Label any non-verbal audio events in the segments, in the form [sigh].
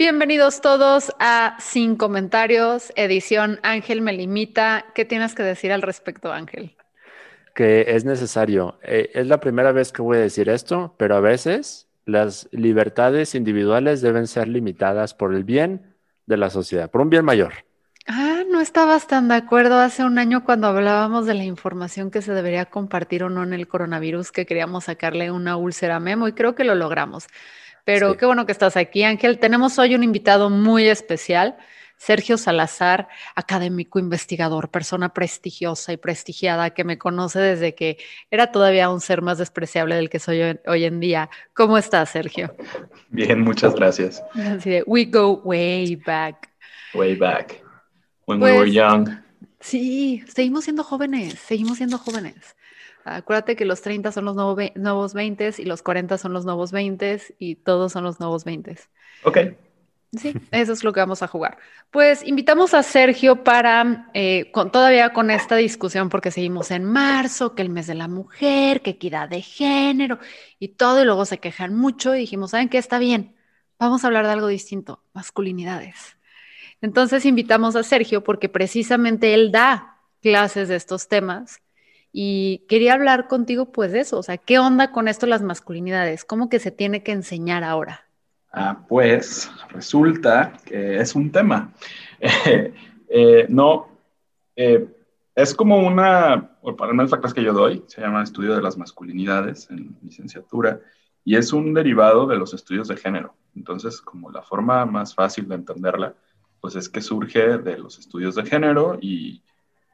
Bienvenidos todos a Sin Comentarios, edición Ángel me limita. ¿Qué tienes que decir al respecto, Ángel? Que es necesario. Eh, es la primera vez que voy a decir esto, pero a veces las libertades individuales deben ser limitadas por el bien de la sociedad, por un bien mayor. Ah, no estabas tan de acuerdo hace un año cuando hablábamos de la información que se debería compartir o no en el coronavirus, que queríamos sacarle una úlcera a Memo y creo que lo logramos. Pero qué bueno que estás aquí, Ángel. Tenemos hoy un invitado muy especial, Sergio Salazar, académico, investigador, persona prestigiosa y prestigiada que me conoce desde que era todavía un ser más despreciable del que soy hoy en día. ¿Cómo estás, Sergio? Bien, muchas gracias. Así de, we go way back. Way back. When we were pues, young. Sí, seguimos siendo jóvenes, seguimos siendo jóvenes. Acuérdate que los 30 son los nuevos 20 y los 40 son los nuevos 20 y todos son los nuevos 20. Ok. Sí, eso es lo que vamos a jugar. Pues invitamos a Sergio para, eh, con, todavía con esta discusión, porque seguimos en marzo, que el mes de la mujer, que equidad de género y todo, y luego se quejan mucho y dijimos, ¿saben qué? Está bien, vamos a hablar de algo distinto, masculinidades. Entonces invitamos a Sergio porque precisamente él da clases de estos temas y quería hablar contigo pues de eso, o sea, ¿qué onda con esto las masculinidades? ¿Cómo que se tiene que enseñar ahora? Ah, pues resulta que es un tema. [laughs] Eh, no, eh, es como una, o para menos la clase que yo doy, se llama Estudio de las Masculinidades en licenciatura, y es un derivado de los estudios de género. Entonces, como la forma más fácil de entenderla, pues es que surge de los estudios de género y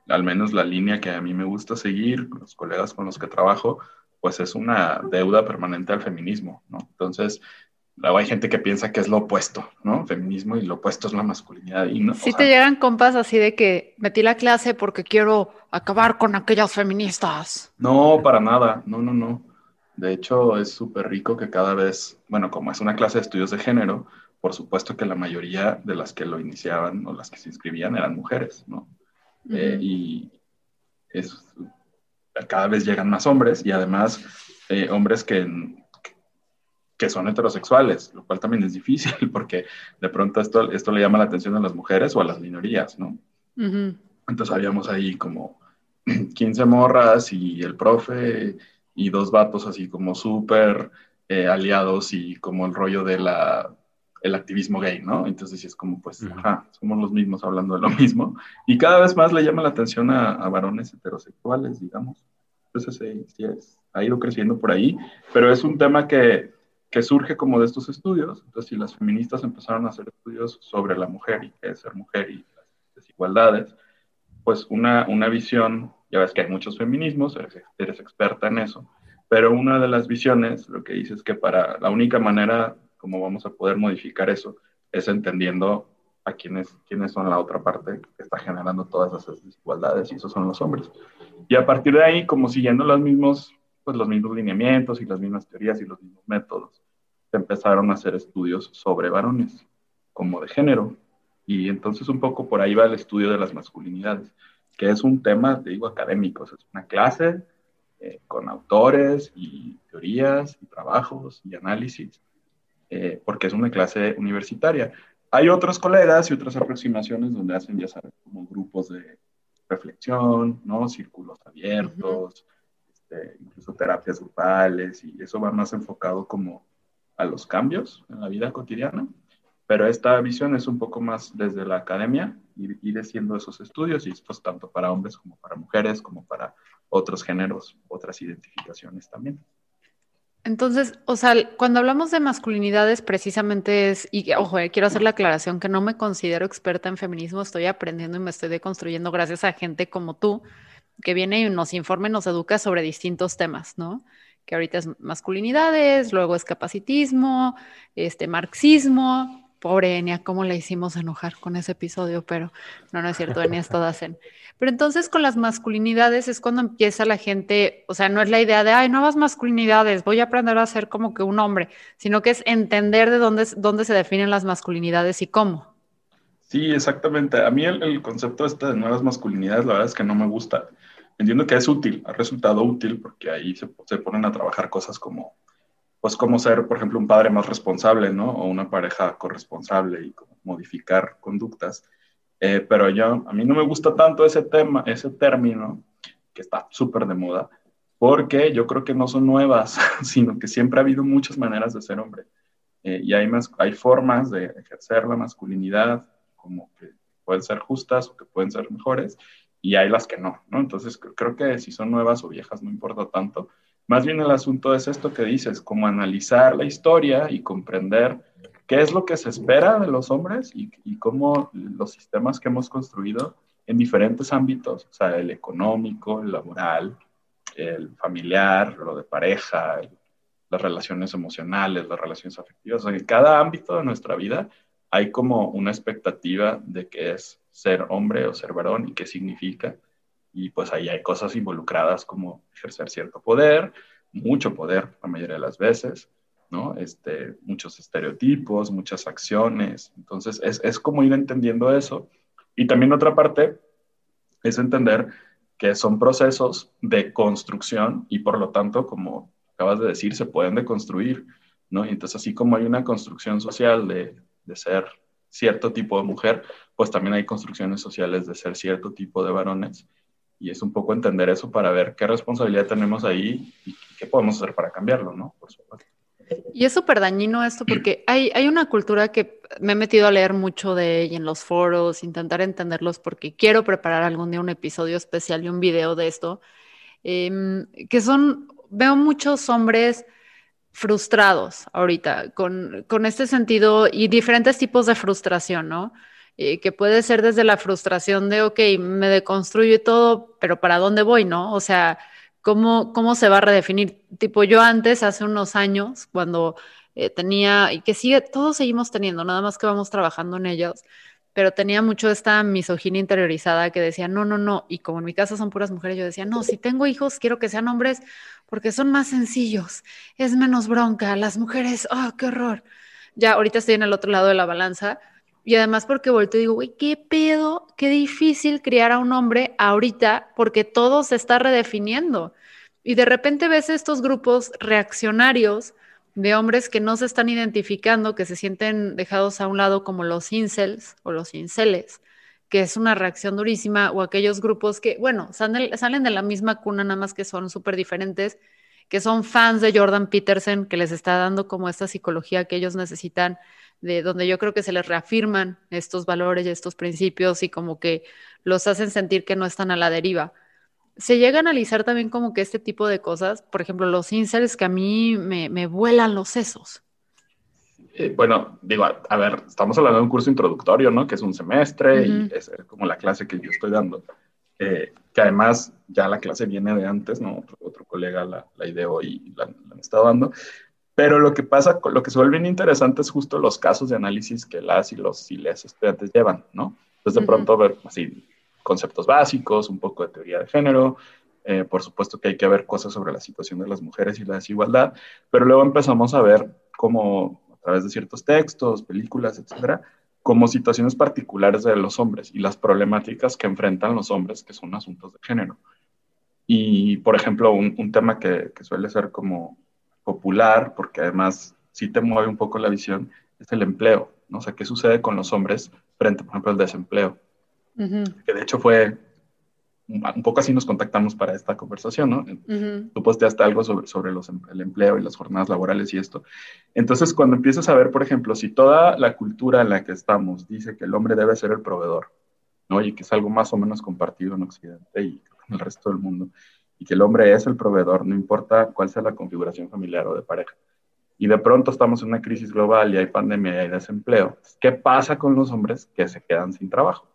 al menos la línea que a mí me gusta seguir, los colegas con los que trabajo, pues es una deuda permanente al feminismo, ¿no? Entonces, luego hay gente que piensa que es lo opuesto, ¿no? Feminismo y lo opuesto es la masculinidad. Y no, si te llegan compas así de que metí la clase porque quiero acabar con aquellas feministas. No, para nada, no, no, no. De hecho, es súper rico que cada vez, bueno, como es una clase de estudios de género, por supuesto que la mayoría de las que lo iniciaban o las que se inscribían eran mujeres, ¿no? Eh, y es, cada vez llegan más hombres y además eh, hombres que, que son heterosexuales, lo cual también es difícil [laughs] porque de pronto esto, esto le llama la atención a las mujeres o a las minorías, ¿no? Entonces habíamos ahí como [clears throat] 15 morras y el profe y dos vatos así como súper eh, aliados y como el rollo de la el activismo gay, ¿no? Entonces sí es como, pues, ajá, somos los mismos hablando de lo [laughs] mismo. Y cada vez más le llama la atención a, varones heterosexuales, digamos. Entonces sí, sí es, ha ido creciendo por ahí, pero es un tema que, que surge como de estos estudios. Entonces, si las feministas empezaron a hacer estudios sobre la mujer y qué es ser mujer y las desigualdades, pues una, una visión, ya ves que hay muchos feminismos, eres, eres experta en eso, pero una de las visiones lo que dice es que para la única manera cómo vamos a poder modificar eso es entendiendo a quiénes, quiénes son la otra parte que está generando todas esas desigualdades y esos son los hombres. Y a partir de ahí, como siguiendo los mismos, pues los mismos lineamientos y las mismas teorías y los mismos métodos, se empezaron a hacer estudios sobre varones, como de género. Y entonces un poco por ahí va el estudio de las masculinidades, que es un tema, te digo, académico, es una clase eh, con autores y teorías y trabajos y análisis eh, porque es una clase universitaria. Hay otros colegas y otras aproximaciones donde hacen, ya sabes, como grupos de reflexión, ¿no? Círculos abiertos, este, incluso terapias grupales, y eso va más enfocado como a los cambios en la vida cotidiana. pero esta visión es un poco más desde la academia, ir, ir haciendo esos estudios y pues tanto para hombres como para mujeres, como para otros géneros, otras identificaciones también. Entonces, o sea, cuando hablamos de masculinidades, precisamente es, y ojo, eh, quiero hacer la aclaración que no me considero experta en feminismo, estoy aprendiendo y me estoy deconstruyendo gracias a gente como tú, que viene y nos informa y nos educa sobre distintos temas, ¿no? Que ahorita es masculinidades, luego es capacitismo, este, marxismo, pobre Enia, cómo le hicimos enojar con ese episodio, pero no, no es cierto, Enia es toda. Pero entonces con las masculinidades es cuando empieza la gente, o sea, no es la idea de, ay, nuevas masculinidades, voy a aprender a ser como que un hombre, sino que es entender de dónde, dónde se definen las masculinidades y cómo. Sí, exactamente. A mí el, concepto este de nuevas masculinidades, la verdad es que no me gusta. Entiendo que es útil, ha resultado útil porque ahí se ponen a trabajar cosas como pues cómo ser, por ejemplo, un padre más responsable, ¿no? O una pareja corresponsable y modificar conductas. Eh, pero yo, a mí no me gusta tanto ese tema, ese término, que está súper de moda, porque yo creo que no son nuevas, [laughs] sino que siempre ha habido muchas maneras de ser hombre. Eh, y hay, más, hay formas de ejercer la masculinidad como que pueden ser justas o que pueden ser mejores, y hay las que no, ¿no? Entonces creo que si son nuevas o viejas no importa tanto. Más bien el asunto es esto que dices, como analizar la historia y comprender qué es lo que se espera de los hombres y, cómo los sistemas que hemos construido en diferentes ámbitos, o sea, el económico, el laboral, el familiar, lo de pareja, las relaciones emocionales, las relaciones afectivas, en cada ámbito de nuestra vida hay como una expectativa de qué es ser hombre o ser varón y qué significa. Y pues ahí hay cosas involucradas como ejercer cierto poder, mucho poder la mayoría de las veces, ¿no? Este, muchos estereotipos, muchas acciones. Entonces, es, es como ir entendiendo eso. Y también otra parte es entender que son procesos de construcción y por lo tanto, como acabas de decir, se pueden deconstruir, ¿no? Y entonces, así como hay una construcción social de, de ser cierto tipo de mujer, pues también hay construcciones sociales de ser cierto tipo de varones. Y es un poco entender eso para ver qué responsabilidad tenemos ahí y qué podemos hacer para cambiarlo, ¿no? Y es súper dañino esto porque hay, hay una cultura que me he metido a leer mucho de ella en los foros, intentar entenderlos porque quiero preparar algún día un episodio especial y un video de esto, em, que son, veo muchos hombres frustrados ahorita con, con, este sentido y diferentes tipos de frustración, ¿no? Eh, que puede ser desde la frustración de, ok, me deconstruyo y todo, pero ¿para dónde voy, no? O sea, ¿Cómo, ¿Cómo se va a redefinir? Tipo, yo antes, hace unos años, cuando eh, tenía, y que sigue, todos seguimos teniendo, nada más que vamos trabajando en ellos, pero tenía mucho esta misoginia interiorizada que decía, no, no, no, y como en mi casa son puras mujeres, yo decía, no, si tengo hijos, quiero que sean hombres porque son más sencillos, es menos bronca, las mujeres, oh, qué horror. Ya ahorita estoy en el otro lado de la balanza, y además porque vuelto y digo, güey, qué pedo, qué difícil criar a un hombre ahorita porque todo se está redefiniendo. Y de repente ves estos grupos reaccionarios de hombres que no se están identificando, que se sienten dejados a un lado como los incels o los inceles, que es una reacción durísima, o aquellos grupos que, bueno, salen, salen de la misma cuna, nada más que son súper diferentes, que son fans de Jordan Peterson, que les está dando como esta psicología que ellos necesitan de donde yo creo que se les reafirman estos valores y estos principios y como que los hacen sentir que no están a la deriva. Se llega a analizar también como que este tipo de cosas, por ejemplo, los incels que a mí me, vuelan los sesos. Eh, bueno, digo, a, ver, estamos hablando de un curso introductorio, ¿no? Que es un semestre y es como la clase que yo estoy dando. Eh, que además ya la clase viene de antes, ¿no? Otro, colega la, la ideó y la, la estado dando. Pero lo que pasa, lo que se vuelve interesante es justo los casos de análisis que las y los y les estudiantes llevan, ¿no? Entonces, de pronto ver así conceptos básicos, un poco de teoría de género, eh, por supuesto que hay que ver cosas sobre la situación de las mujeres y la desigualdad, pero luego empezamos a ver cómo a través de ciertos textos, películas, etcétera, como situaciones particulares de los hombres y las problemáticas que enfrentan los hombres, que son asuntos de género. Y, por ejemplo, un, un tema que, que, suele ser como popular, porque además sí te mueve un poco la visión, es el empleo, ¿no? O sea, ¿qué sucede con los hombres frente, por ejemplo, al desempleo? Que de hecho fue un poco así nos contactamos para esta conversación, ¿no? Tú posteaste algo sobre, sobre los, em, el empleo y las jornadas laborales y esto. Entonces, cuando empiezas a ver, por ejemplo, si toda la cultura en la que estamos dice que el hombre debe ser el proveedor, ¿no? Y que es algo más o menos compartido en Occidente y en el resto del mundo, y que el hombre es el proveedor, no importa cuál sea la configuración familiar o de pareja. Y de pronto estamos en una crisis global y hay pandemia y hay desempleo. ¿Qué pasa con los hombres que se quedan sin trabajo?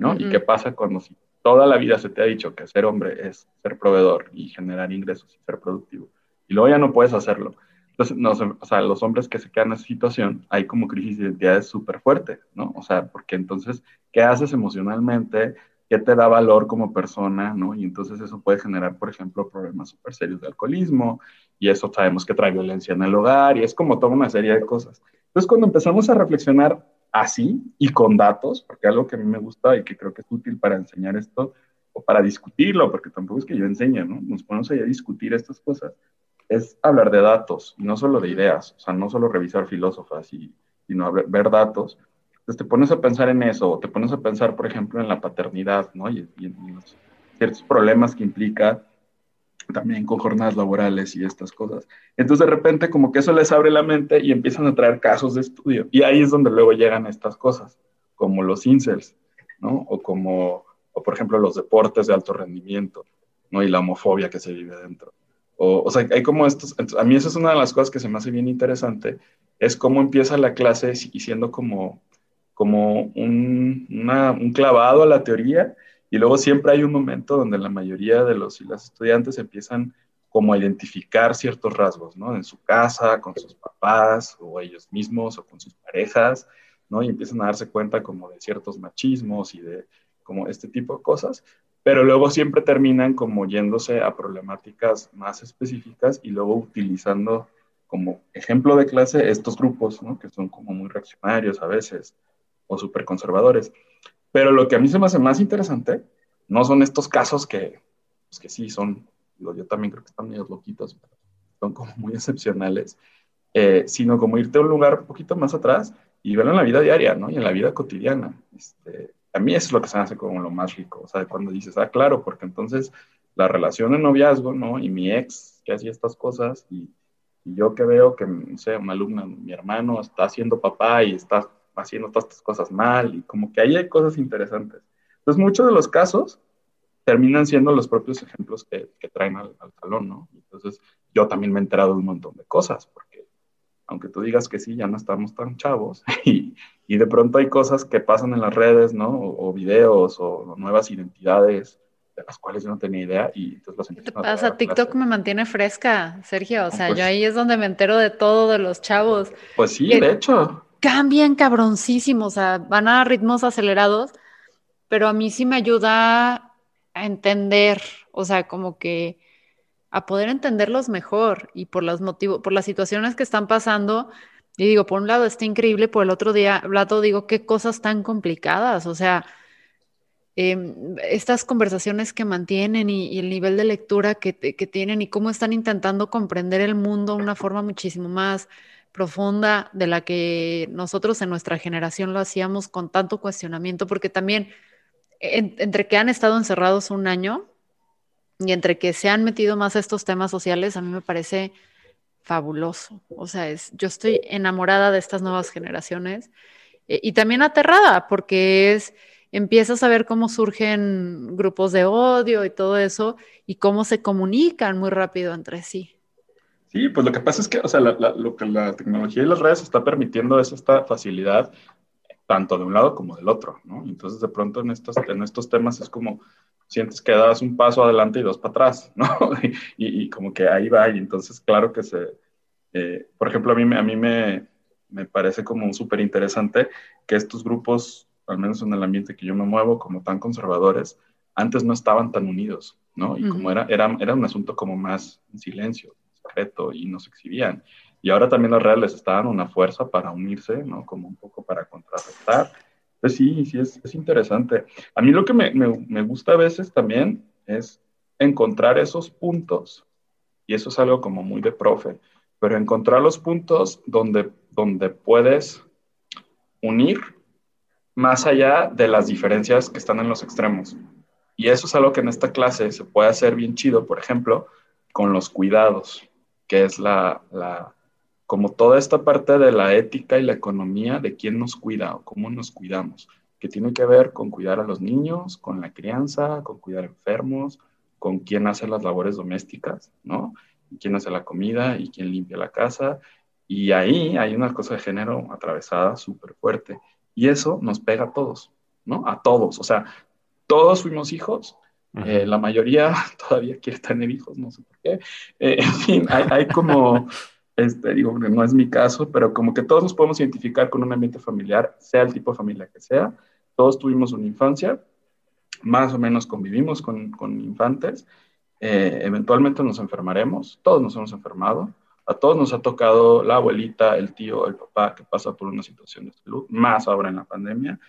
¿no? ¿Y qué pasa cuando si toda la vida se te ha dicho que ser hombre es ser proveedor y generar ingresos y ser productivo? Y luego ya no puedes hacerlo. Entonces, no, o sea, los hombres que se quedan en esa situación, hay como crisis de identidades súper fuerte, ¿no? O sea, porque entonces, ¿qué haces emocionalmente? ¿Qué te da valor como persona? ¿no? Y entonces eso puede generar, por ejemplo, problemas súper serios de alcoholismo, y eso sabemos que trae violencia en el hogar, y es como toda una serie de cosas. Entonces, cuando empezamos a reflexionar así y con datos, porque algo que a mí me gusta y que creo que es útil para enseñar esto o para discutirlo, porque tampoco es que yo enseñe, ¿no? Nos ponemos ahí a discutir estas cosas, es hablar de datos, no solo de ideas, o sea, no solo revisar filósofas, y, sino ver datos. Entonces te pones a pensar en eso, o te pones a pensar, por ejemplo, en la paternidad, ¿no? Y, y en los ciertos problemas que implica también con jornadas laborales y estas cosas. Entonces de repente como que eso les abre la mente y empiezan a traer casos de estudio. Y ahí es donde luego llegan estas cosas, como los incels, ¿no? O como, o por ejemplo, los deportes de alto rendimiento, ¿no? Y la homofobia que se vive dentro. O, o sea, hay como estos, a mí esa es una de las cosas que se me hace bien interesante, es cómo empieza la clase y siendo como, como un, un clavado a la teoría y luego siempre hay un momento donde la mayoría de los y las estudiantes empiezan como a identificar ciertos rasgos, ¿no? En su casa, con sus papás, o ellos mismos, o con sus parejas, ¿no? Y empiezan a darse cuenta como de ciertos machismos y de como este tipo de cosas, pero luego siempre terminan como yéndose a problemáticas más específicas y luego utilizando como ejemplo de clase estos grupos, ¿no? Que son como muy reaccionarios a veces, o súper conservadores. Pero lo que a mí se me hace más interesante no son estos casos que, pues que sí son, yo también creo que están medio loquitos, son como muy excepcionales, eh, sino como irte a un lugar un poquito más atrás y verlo en la vida diaria, ¿no? Y en la vida cotidiana. Este, a mí eso es lo que se me hace como lo más rico, o sea, cuando dices, ah, claro, porque entonces la relación de noviazgo, ¿no? Y mi ex que hacía estas cosas y, yo que veo que, no sé, una alumna, mi hermano está haciendo papá y está haciendo todas estas cosas mal y como que ahí hay cosas interesantes. Entonces, muchos de los casos terminan siendo los propios ejemplos que, que traen al, salón, ¿no? Entonces, yo también me he enterado de un montón de cosas, porque aunque tú digas que sí, ya no estamos tan chavos [laughs] y, y de pronto hay cosas que pasan en las redes, ¿no? O, videos o nuevas identidades de las cuales yo no tenía idea y entonces los ¿Qué te pasa? TikTok me mantiene fresca, Sergio. O sea, pues yo ahí es donde me entero de todo de los chavos. Pues sí, de hecho cambian cabroncísimo, o sea, van a ritmos acelerados, pero a mí sí me ayuda a entender, o sea, como que a poder entenderlos mejor y por los motivos, por las situaciones que están pasando. Y digo, por un lado está increíble, por el otro día, lado digo, qué cosas tan complicadas, o sea, em, estas conversaciones que mantienen y, el nivel de lectura que, que, tienen y cómo están intentando comprender el mundo de una forma muchísimo más profunda de la que nosotros en nuestra generación lo hacíamos con tanto cuestionamiento, porque también entre que han estado encerrados un año y entre que se han metido más estos temas sociales, a mí me parece fabuloso. O sea, es, yo estoy enamorada de estas nuevas generaciones eh, y también aterrada porque es, empiezas a ver cómo surgen grupos de odio y todo eso y cómo se comunican muy rápido entre sí. Sí, pues lo que pasa es que, o sea, lo que la tecnología y las redes está permitiendo es esta facilidad tanto de un lado como del otro, ¿no? Entonces, de pronto en estos, en estos temas es como sientes que das un paso adelante y dos para atrás, [laughs] ¿no? y, como que ahí va, y entonces, claro que se, eh, por ejemplo, a mí, a mí me, me parece como súper interesante que estos grupos, al menos en el ambiente que yo me muevo, como tan conservadores, antes no estaban tan unidos, ¿no? Y como era, era, era un asunto como más en silencio, secreto y nos exhibían. Y ahora también las redes les estaban una fuerza para unirse, ¿no? Como un poco para contrarrestar. Pues sí, sí, es, es interesante. A mí lo que me, me, me, gusta a veces también es encontrar esos puntos, y eso es algo como muy de profe, pero encontrar los puntos donde, donde puedes unir más allá de las diferencias que están en los extremos. Y eso es algo que en esta clase se puede hacer bien chido, por ejemplo, con los cuidados, que es la, la como toda esta parte de la ética y la economía de quién nos cuida o cómo nos cuidamos, que tiene que ver con cuidar a los niños, con la crianza, con cuidar enfermos, con quién hace las labores domésticas, ¿no? quién hace la comida y quién limpia la casa. Y ahí hay una cosa de género atravesada súper fuerte. Y eso nos pega a todos, ¿no? A todos. O sea, todos fuimos hijos. Eh, la mayoría [laughs] todavía quiere tener hijos, no sé por qué. Eh, en fin, hay, como, este, digo, no es mi caso, pero como que todos nos podemos identificar con un ambiente familiar, sea el tipo de familia que sea. Todos tuvimos una infancia, más o menos convivimos con, con infantes eh, eventualmente nos enfermaremos, todos nos hemos enfermado, a todos nos ha tocado la abuelita, el tío, el papá que pasa por una situación de salud, más ahora en la pandemia,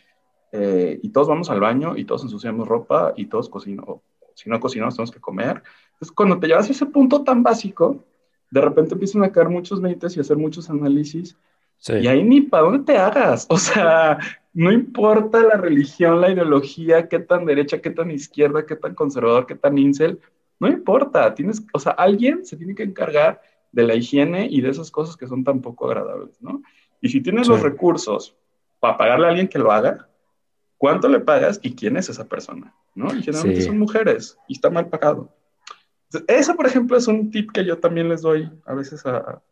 eh, y todos vamos al baño y todos ensuciamos ropa y todos cocinamos, si no cocinamos tenemos que comer. Entonces, cuando te llevas a ese punto tan básico, de repente empiezan a caer muchos meites y hacer muchos análisis, y ahí ni para dónde te hagas, o sea, no importa la religión, la ideología, qué tan derecha, qué tan izquierda, qué tan conservador, qué tan incel, no importa, tienes, o sea, alguien se tiene que encargar de la higiene y de esas cosas que son tan poco agradables, ¿no? Y si tienes los recursos para pagarle a alguien que lo haga, ¿cuánto le pagas y quién es esa persona? ¿No? Y generalmente son mujeres y está mal pagado. eso, por ejemplo, es un tip que yo también les doy a veces a,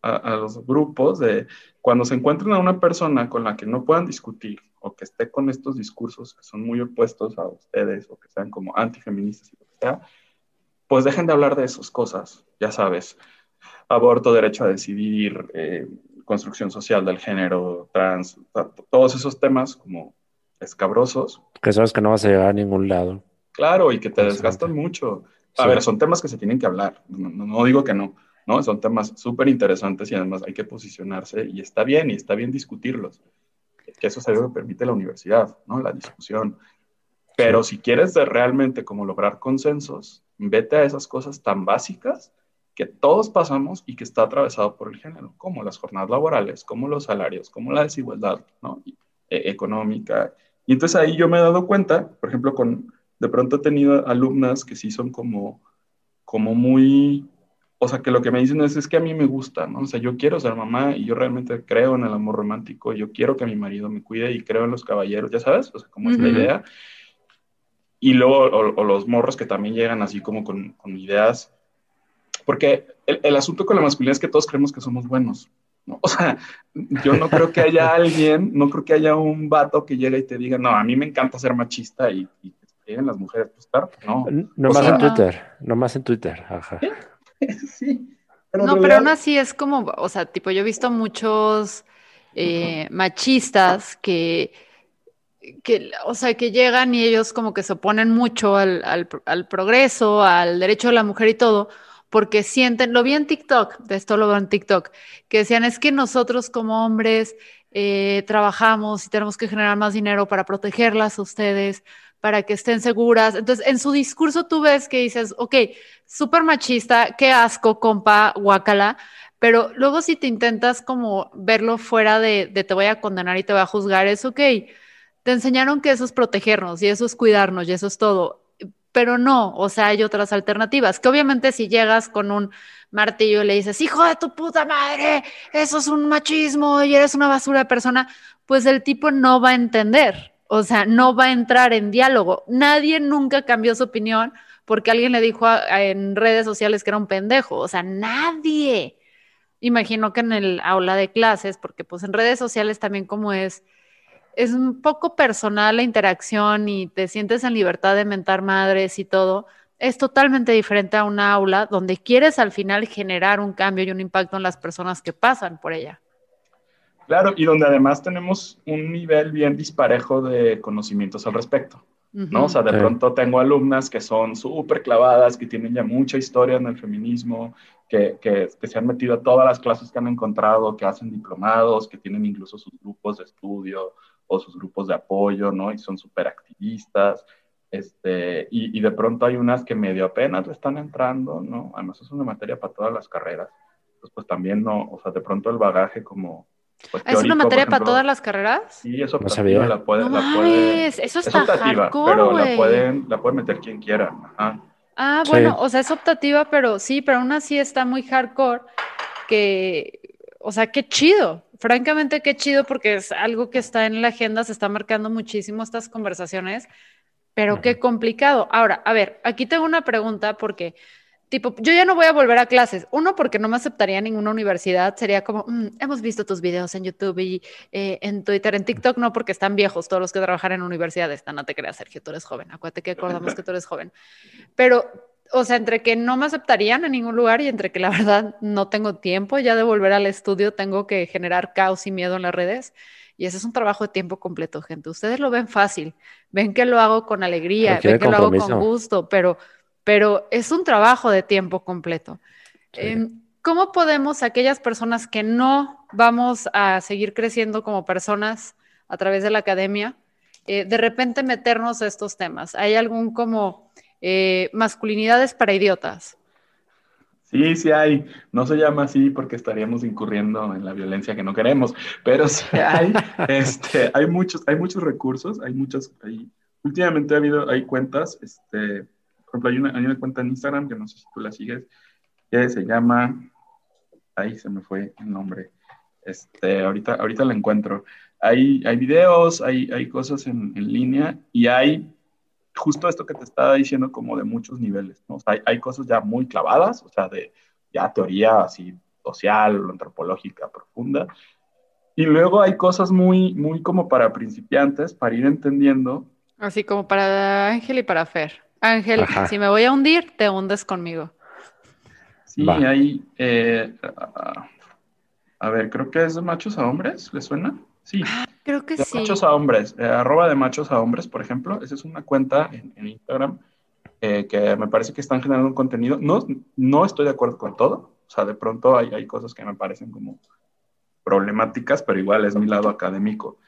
a, los grupos de cuando se encuentren a una persona con la que no puedan discutir o que esté con estos discursos que son muy opuestos a ustedes o que sean como antifeministas y lo que sea, pues dejen de hablar de esas cosas, ya sabes, aborto, derecho a decidir, eh, construcción social del género, trans, todos esos temas como escabrosos. Que sabes que no vas a llegar a ningún lado. Claro, y que te desgastan mucho. A ver, son temas que se tienen que hablar, no, digo que no, ¿no? Son temas súper interesantes y además hay que posicionarse y está bien, y está bien discutirlos. Que eso es algo que permite la universidad, ¿no? La discusión. Pero si quieres realmente como lograr consensos, vete a esas cosas tan básicas que todos pasamos y que está atravesado por el género, como las jornadas laborales, como los salarios, como la desigualdad ¿no? E, económica. Y entonces ahí yo me he dado cuenta, por ejemplo, con, de pronto he tenido alumnas que sí son como, como muy, o sea, que lo que me dicen es, es que a mí me gusta, ¿no? O sea, yo quiero ser mamá y yo realmente creo en el amor romántico, yo quiero que mi marido me cuide y creo en los caballeros, ya sabes, o sea, como es la idea. Y luego, o, los morros que también llegan así como con, con ideas, porque el, el, asunto con la masculinidad es que todos creemos que somos buenos, ¿no? O sea, yo no creo que haya alguien, no creo que haya un vato que llegue y te diga, no, a mí me encanta ser machista y, y que lleguen las mujeres, pues claro, no. No más en Twitter, no más en Twitter, ajá. Sí. [laughs] no, pero aún así es como, o sea, tipo, yo he visto muchos eh, machistas que que, o sea, que llegan y ellos como que se oponen mucho al, al, progreso, al derecho de la mujer y todo, porque sienten, lo vi en TikTok, de esto lo veo en TikTok, que decían, es que nosotros como hombres eh, trabajamos y tenemos que generar más dinero para protegerlas ustedes, para que estén seguras. Entonces, en su discurso tú ves que dices, ok, súper machista, qué asco, compa, guacala, pero luego si te intentas como verlo fuera de, de te voy a condenar y te voy a juzgar, es ok te enseñaron que eso es protegernos y eso es cuidarnos y eso es todo. Pero no, o sea, hay otras alternativas, que obviamente si llegas con un martillo y le dices, hijo de tu puta madre, eso es un machismo y eres una basura de persona, pues el tipo no va a entender, o sea, no va a entrar en diálogo. Nadie nunca cambió su opinión porque alguien le dijo en redes sociales que era un pendejo, o sea, nadie. Imagino que en el aula de clases, porque pues en redes sociales también como es es un poco personal la interacción y te sientes en libertad de mentar madres y todo, es totalmente diferente a una aula donde quieres al final generar un cambio y un impacto en las personas que pasan por ella. Claro, y donde además tenemos un nivel bien disparejo de conocimientos al respecto. ¿no? O sea, de pronto tengo alumnas que son súper clavadas, que tienen ya mucha historia en el feminismo, que, que, que, se han metido a todas las clases que han encontrado, que hacen diplomados, que tienen incluso sus grupos de estudio, o sus grupos de apoyo, ¿no? Y son súper activistas. Este, y, y, de pronto hay unas que medio apenas le están entrando, ¿no? Además es una materia para todas las carreras. Entonces, pues también no, o sea, de pronto el bagaje como pues, ¿Es una teórico, materia por para ejemplo. todas las carreras? Sí, es optativa, sabía. la puede, No la puede- eso es está optativa, hardcore, pero la pueden, la pueden meter quien quiera. Ajá. Ah, Sí. bueno, o sea, es optativa, pero sí, pero aún así está muy hardcore que, o sea, qué chido. Francamente, qué chido porque es algo que está en la agenda, se está marcando muchísimo estas conversaciones, pero qué complicado. Ahora, a ver, aquí tengo una pregunta porque, tipo, yo ya no voy a volver a clases. Uno, porque no me aceptaría en ninguna universidad. Sería como, "Mm, hemos visto tus videos en YouTube y eh, en Twitter, en TikTok, no, porque están viejos todos los que trabajan en universidades. No te creas, Sergio, tú eres joven. Acuérdate que acordamos que tú eres joven. Pero, o sea, entre que no me aceptarían en ningún lugar y entre que la [laughs] verdad no tengo tiempo ya de volver al estudio, tengo que generar caos y miedo en las redes. Y ese es un trabajo de tiempo completo, gente. Ustedes lo ven fácil, ven que lo hago con alegría, ven que lo hago con gusto, pero, pero es un trabajo de tiempo completo. Sí. Em, ¿Cómo podemos, aquellas personas que no vamos a seguir creciendo como personas a través de la academia, eh, de repente meternos a estos temas? ¿Hay algún como eh, masculinidades para idiotas? Sí, sí hay. No se llama así porque estaríamos incurriendo en la violencia que no queremos, pero sí hay, [laughs] este, hay muchos, hay muchos recursos, hay muchas, hay- últimamente ha habido, hay cuentas, este, por ejemplo, hay una, hay una cuenta en Instagram que no sé si tú la sigues, que se llama, ahí se me fue el nombre, este, ahorita, ahorita la encuentro. Hay, hay videos, hay, hay cosas en, en línea y hay justo esto que te estaba diciendo como de muchos niveles, ¿no? O sea, hay, hay cosas ya muy clavadas, o sea, de ya teoría así social o antropológica profunda, y luego hay cosas muy, muy como para principiantes, para ir entendiendo. Así como para Ángel y para Fer. Ángel, Ajá. si me voy a hundir, te hundes conmigo. Sí, Va. hay, eh, a, a ver, creo que es de machos a hombres, ¿le suena? Sí. Creo que De sí. machos a hombres, eh, arroba de machos a hombres, por ejemplo, esa es una cuenta en, en Instagram eh, que me parece que están generando un contenido. No, no estoy de acuerdo con todo, o sea, de pronto hay, hay cosas que me parecen como problemáticas, pero igual es mi lado académico.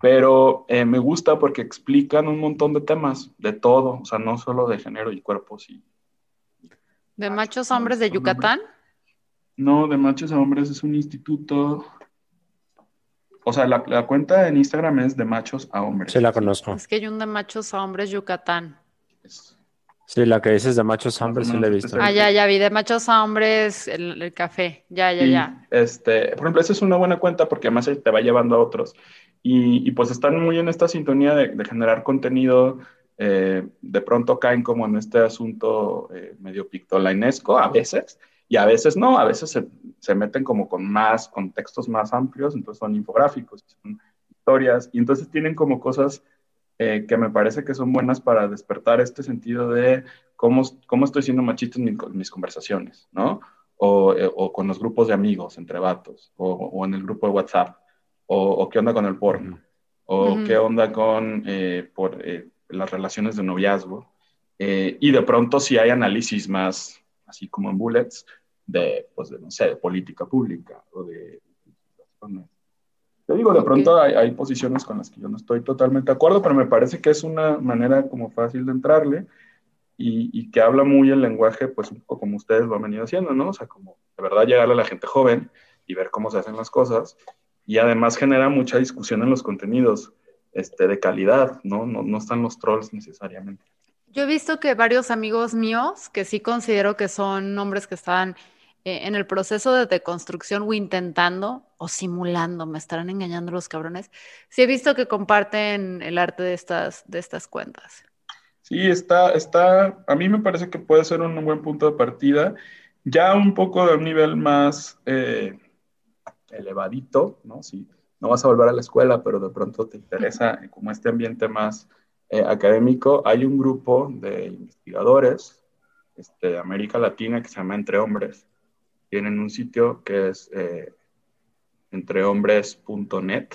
Pero eh, me gusta porque explican un montón de temas, de todo, o sea, no solo de género y cuerpos y... De machos hombres de Yucatán. No, de machos a hombres es un instituto... O sea, la, la cuenta en Instagram es de machos a hombres. Sí, la conozco. Es que hay un de machos a hombres Yucatán. Sí, la que dices de machos hombres, sí la he visto. Ah, ya, ya vi. De machos a hombres el, el café. Ya, ya, ya. Este, por ejemplo, esa es una buena cuenta porque además te va llevando a otros. Y, y pues están muy en esta sintonía de, de generar contenido. eh, de pronto caen como en este asunto eh, medio pictolainesco a veces, y a veces no, a veces se, se meten como con más contextos más amplios, entonces son infográficos, son historias, y entonces tienen como cosas eh, que me parece que son buenas para despertar este sentido de cómo, cómo estoy siendo machista en mi- mis conversaciones, ¿no? o, eh, o con los grupos de amigos entre vatos, o, o en el grupo de WhatsApp, o, o qué onda con el porno, o Ujú. qué onda con eh, por, eh, las relaciones de noviazgo. Eh, y de pronto si hay análisis más, así como en bullets, de, pues, de, no sé, de política pública o de... Te digo, de Ok. pronto hay, hay posiciones con las que yo no estoy totalmente de acuerdo, pero me parece que es una manera como fácil de entrarle y, y que habla muy el lenguaje, pues un poco como ustedes lo han venido haciendo, ¿no? O sea, como de verdad llegarle a la gente joven y ver cómo se hacen las cosas. Y además genera mucha discusión en los contenidos este, de calidad, ¿no? No, no están los trolls necesariamente. Yo he visto que varios amigos míos, que sí considero que son hombres que están eh, en el proceso de deconstrucción o intentando o simulando, me estarán engañando los cabrones, sí he visto que comparten el arte de estas, de estas cuentas. Sí, está, está, a mí me parece que puede ser un buen punto de partida, ya un poco de un nivel más eh, elevadito, ¿no? Si no vas a volver a la escuela, pero de pronto te interesa como este ambiente más eh, académico, hay un grupo de investigadores este, de América Latina que se llama Entre Hombres. Tienen un sitio que es eh, entrehombres.net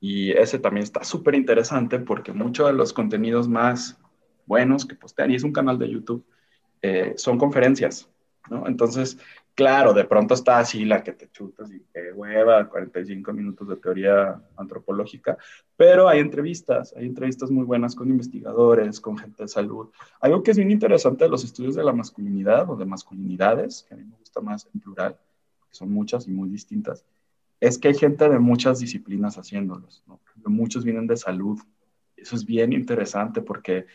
y ese también está súper interesante porque muchos de los contenidos más buenos que postean, y es un canal de YouTube, eh, son conferencias, ¿no? Entonces, claro, de pronto está así la que te chutas y que hueva, 45 minutos de teoría antropológica, pero hay entrevistas, hay entrevistas muy buenas con investigadores, con gente de salud. Algo que es bien interesante de los estudios de la masculinidad o de masculinidades, que a mí me gusta más en plural, que son muchas y muy distintas, es que hay gente de muchas disciplinas haciéndolos. Muchos vienen de salud. Eso es bien interesante porque,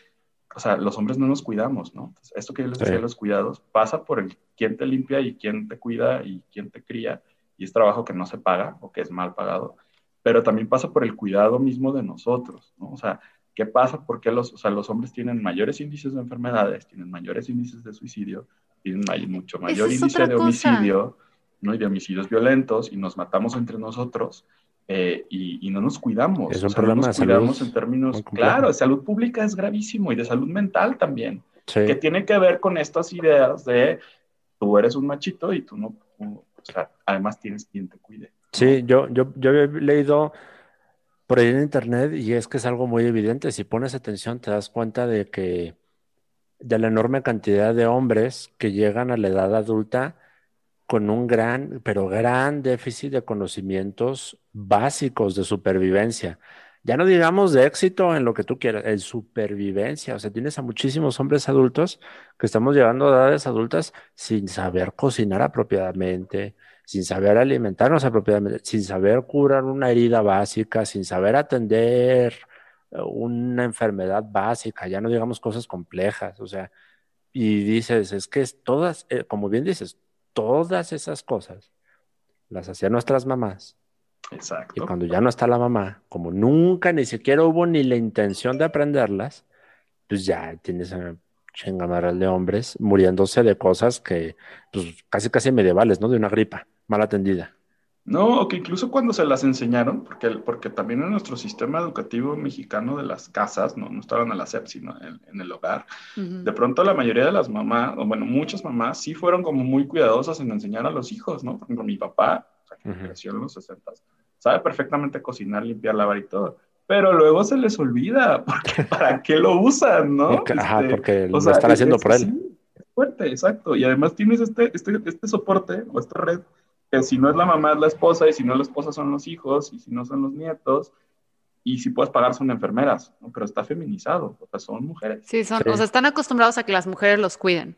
o sea, los hombres no nos cuidamos, ¿no? esto que yo les decía, los cuidados, pasa por el quién te limpia y quién te cuida y quién te cría, y es trabajo que no se paga o que es mal pagado, pero también pasa por el cuidado mismo de nosotros, ¿no? O sea, ¿qué pasa? Porque los, o sea, los hombres tienen mayores índices de enfermedades, tienen mayores índices de suicidio, tienen mucho mayor índice de homicidio, ¿no? Y de homicidios violentos, y nos matamos entre nosotros, eh, y, no nos cuidamos. Es un problema no nos cuidamos en términos, claro, de salud pública es gravísimo y de salud mental también, que tiene que ver con estas ideas de tú eres un machito y tú no, o sea, además tienes quien te cuide. Sí, yo, yo, yo he leído por ahí en internet y es que es algo muy evidente. Si pones atención, te das cuenta de que de la enorme cantidad de hombres que llegan a la edad adulta con un gran, pero gran déficit de conocimientos básicos de supervivencia. Ya no digamos de éxito en lo que tú quieras, en supervivencia. O sea, tienes a muchísimos hombres adultos que estamos llegando a edades adultas sin saber cocinar apropiadamente, sin saber alimentarnos apropiadamente, sin saber curar una herida básica, sin saber atender eh, una enfermedad básica, ya no digamos cosas complejas. O sea, y dices, es que todas, eh, como bien dices, todas esas cosas las hacían nuestras mamás. Exacto. Y cuando ya no está la mamá, como nunca ni siquiera hubo ni la intención de aprenderlas, pues ya tienes a chingamaral de hombres muriéndose de cosas que, pues casi casi medievales, ¿no? De una gripa mal atendida. No, o que incluso cuando se las enseñaron, porque, porque también en nuestro sistema educativo mexicano de las casas, no, no estaban a la SEP, sino en, el hogar, de pronto la mayoría de las mamás, o bueno, muchas mamás sí fueron como muy cuidadosas en enseñar a los hijos, ¿no? Por ejemplo, mi papá, o sea, que creció en los 60, sabe perfectamente cocinar, limpiar, lavar y todo. Pero luego se les olvida, [laughs] porque ¿para qué lo usan, no? ajá, este, porque lo están haciendo por él. es fuerte, exacto. Y además tienes este, este, este soporte o esta red que si no es la mamá es la esposa, y si no es la esposa son los hijos, y si no son los nietos, y si puedes pagar son enfermeras, pero está feminizado, o sea, son mujeres. Sí, son, o sea, están acostumbrados a que las mujeres los cuiden.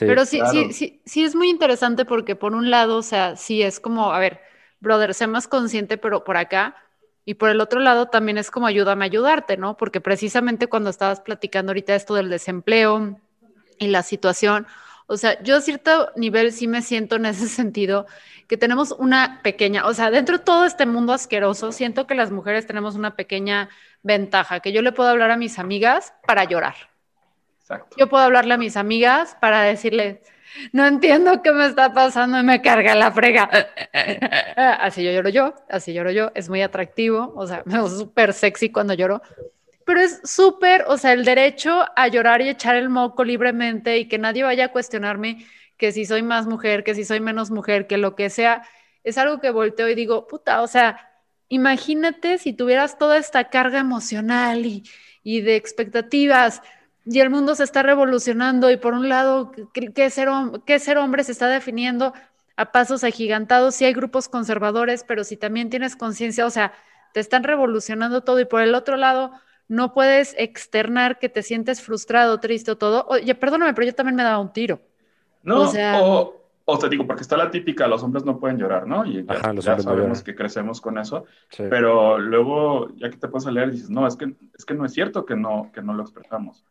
pero sí, sí, sí, sí es muy interesante porque por un lado, o sea, sí es como, a ver, brother, sé más consciente, pero por acá, y por el otro lado también es como ayúdame a ayudarte, ¿no? Porque precisamente cuando estabas platicando ahorita esto del desempleo y la situación, o sea, yo a cierto nivel sí me siento en ese sentido que tenemos una pequeña, o sea, dentro de todo este mundo asqueroso, siento que las mujeres tenemos una pequeña ventaja, que yo le puedo hablar a mis amigas para llorar. Exacto. Yo puedo hablarle a mis amigas para decirles, no entiendo qué me está pasando y me carga la frega. [laughs] Así yo lloro yo, así lloro yo, es muy atractivo, o sea, me veo súper sexy cuando lloro, pero es súper, o sea, el derecho a llorar y echar el moco libremente y que nadie vaya a cuestionarme que si soy más mujer, que si soy menos mujer, que lo que sea, es algo que volteo y digo, puta, o sea, imagínate si tuvieras toda esta carga emocional y, de expectativas y el mundo se está revolucionando y por un lado, ¿qué ser, qué ser hombre se está definiendo a pasos agigantados? Si hay grupos conservadores, pero si también tienes conciencia, o sea, te están revolucionando todo y por el otro lado, no puedes externar que te sientes frustrado, triste o todo. Oye, perdóname, pero yo también me daba un tiro. No, o, te digo, porque está la típica, los hombres no pueden llorar, ¿no? Y ya, sabemos que crecemos con eso, pero luego, ya que te puedes leer, dices, no, es que, es que no es cierto que no, que no lo expresamos.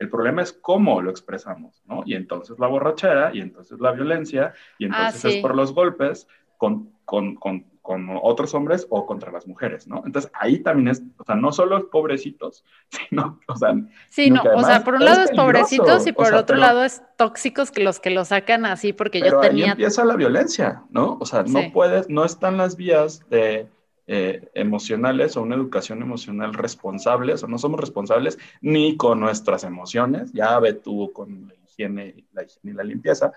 El problema es cómo lo expresamos, ¿no? Y entonces la borrachera, y entonces la violencia, y ah, entonces es por los golpes, con, con, con con otros hombres o contra las mujeres, ¿no? Entonces ahí también es, o sea, no solo es pobrecitos, [laughs] sino, o sea... Sí, no, o sea, por un lado es, pobrecitos y por otro lado es tóxicos que los que lo sacan así porque yo tenía... Ahí empieza la violencia, ¿no? O sea, no puedes, no están las vías de... Eh, emocionales o una educación emocional responsable, o sea, no somos responsables ni con nuestras emociones, ya ve tú con la higiene, la higiene y la limpieza.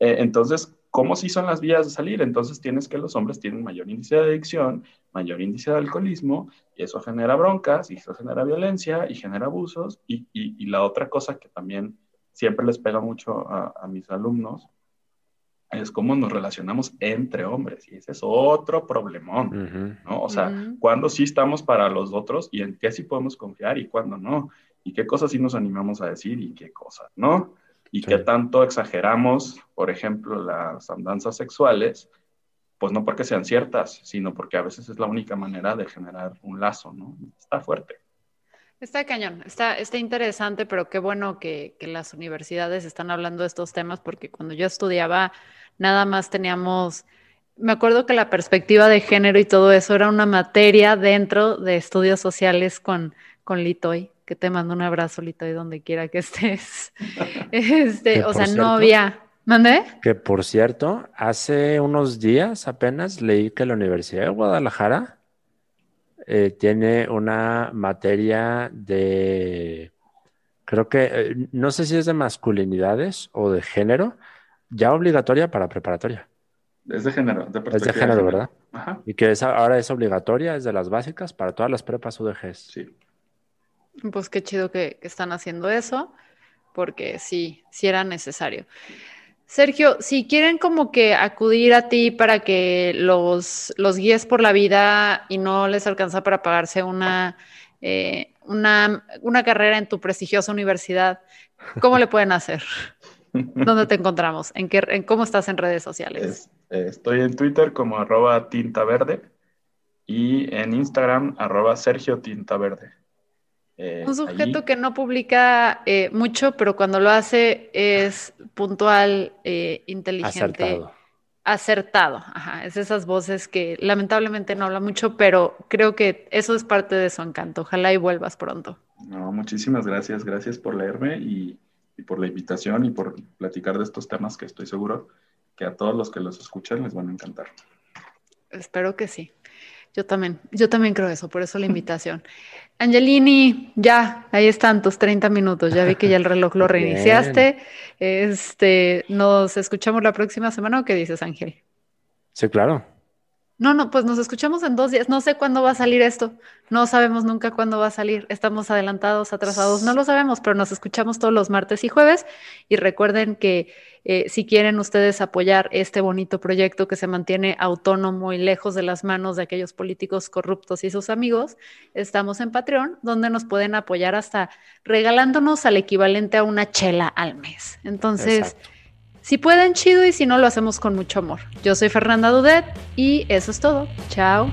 Eh, entonces, ¿Cómo sí son las vías de salir? Entonces tienes que los hombres tienen mayor índice de adicción, mayor índice de alcoholismo, y eso genera broncas, y eso genera violencia, y genera abusos. Y, y, la otra cosa que también siempre les pega mucho a, mis alumnos es cómo nos relacionamos entre hombres, y ese es otro problemón, ¿no? O sea, cuándo sí estamos para los otros y en qué sí podemos confiar y cuándo no, y qué cosas sí nos animamos a decir y qué cosas, ¿no? Y qué tanto exageramos, por ejemplo, las andanzas sexuales pues no porque sean ciertas, sino porque a veces es la única manera de generar un lazo, ¿no? Está fuerte. Está cañón, está, está interesante, pero qué bueno que, que, las universidades están hablando de estos temas, porque cuando yo estudiaba, nada más teníamos, me acuerdo que la perspectiva de género y todo eso era una materia dentro de estudios sociales con, con Litoy, que te mando un abrazo, Litoy, donde quiera que estés. [laughs] [laughs] Este, o sea, no había. ¿Mandé? Que por cierto, hace unos días apenas leí que la Universidad de Guadalajara eh, tiene una materia de, creo que, eh, no sé si es de masculinidades o de género, ya obligatoria para preparatoria. Es de género, de Es de género, ¿verdad? Ajá. Y que ahora es obligatoria, es de las básicas para todas las prepas UDGs. Sí. Pues qué chido que, están haciendo eso, porque sí, sí era necesario. Sergio, si quieren como que acudir a ti para que los, los guíes por la vida y no les alcanza para pagarse una, eh, una, una, carrera en tu prestigiosa universidad, ¿cómo le pueden hacer? ¿Dónde te encontramos? ¿En, qué, cómo estás en redes sociales? Es, eh, estoy en Twitter como arroba tinta verde y en Instagram arroba Sergio. Eh, un sujeto que no publica eh, mucho, pero cuando lo hace es puntual, eh, inteligente, acertado. acertado. Ajá, es esas voces que lamentablemente no habla mucho, pero creo que eso es parte de su encanto. Ojalá y vuelvas pronto. No, muchísimas gracias, gracias por leerme y, y por la invitación y por platicar de estos temas que estoy seguro que a todos los que los escuchan les van a encantar. Espero que sí. Yo también, yo también creo eso, por eso la invitación. Angelini, ya, ahí están tus 30 minutos. Ya vi que ya el reloj lo [laughs] reiniciaste. Este, ¿nos escuchamos la próxima semana o qué dices, Ángel? Sí, claro. No, no, pues nos escuchamos en dos días. No sé cuándo va a salir esto. No sabemos nunca cuándo va a salir. Estamos adelantados, atrasados. No lo sabemos, pero nos escuchamos todos los martes y jueves. Y recuerden que eh, si quieren ustedes apoyar este bonito proyecto que se mantiene autónomo y lejos de las manos de aquellos políticos corruptos y sus amigos, estamos en Patreon, donde nos pueden apoyar hasta regalándonos al equivalente a una chela al mes. Entonces... Si pueden, chido, y si no, lo hacemos con mucho amor. Yo soy Fernanda Dudet y eso es todo. Chao.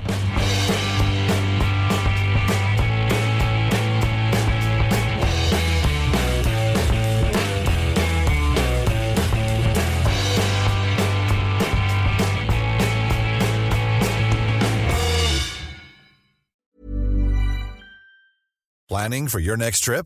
Planning for your next trip?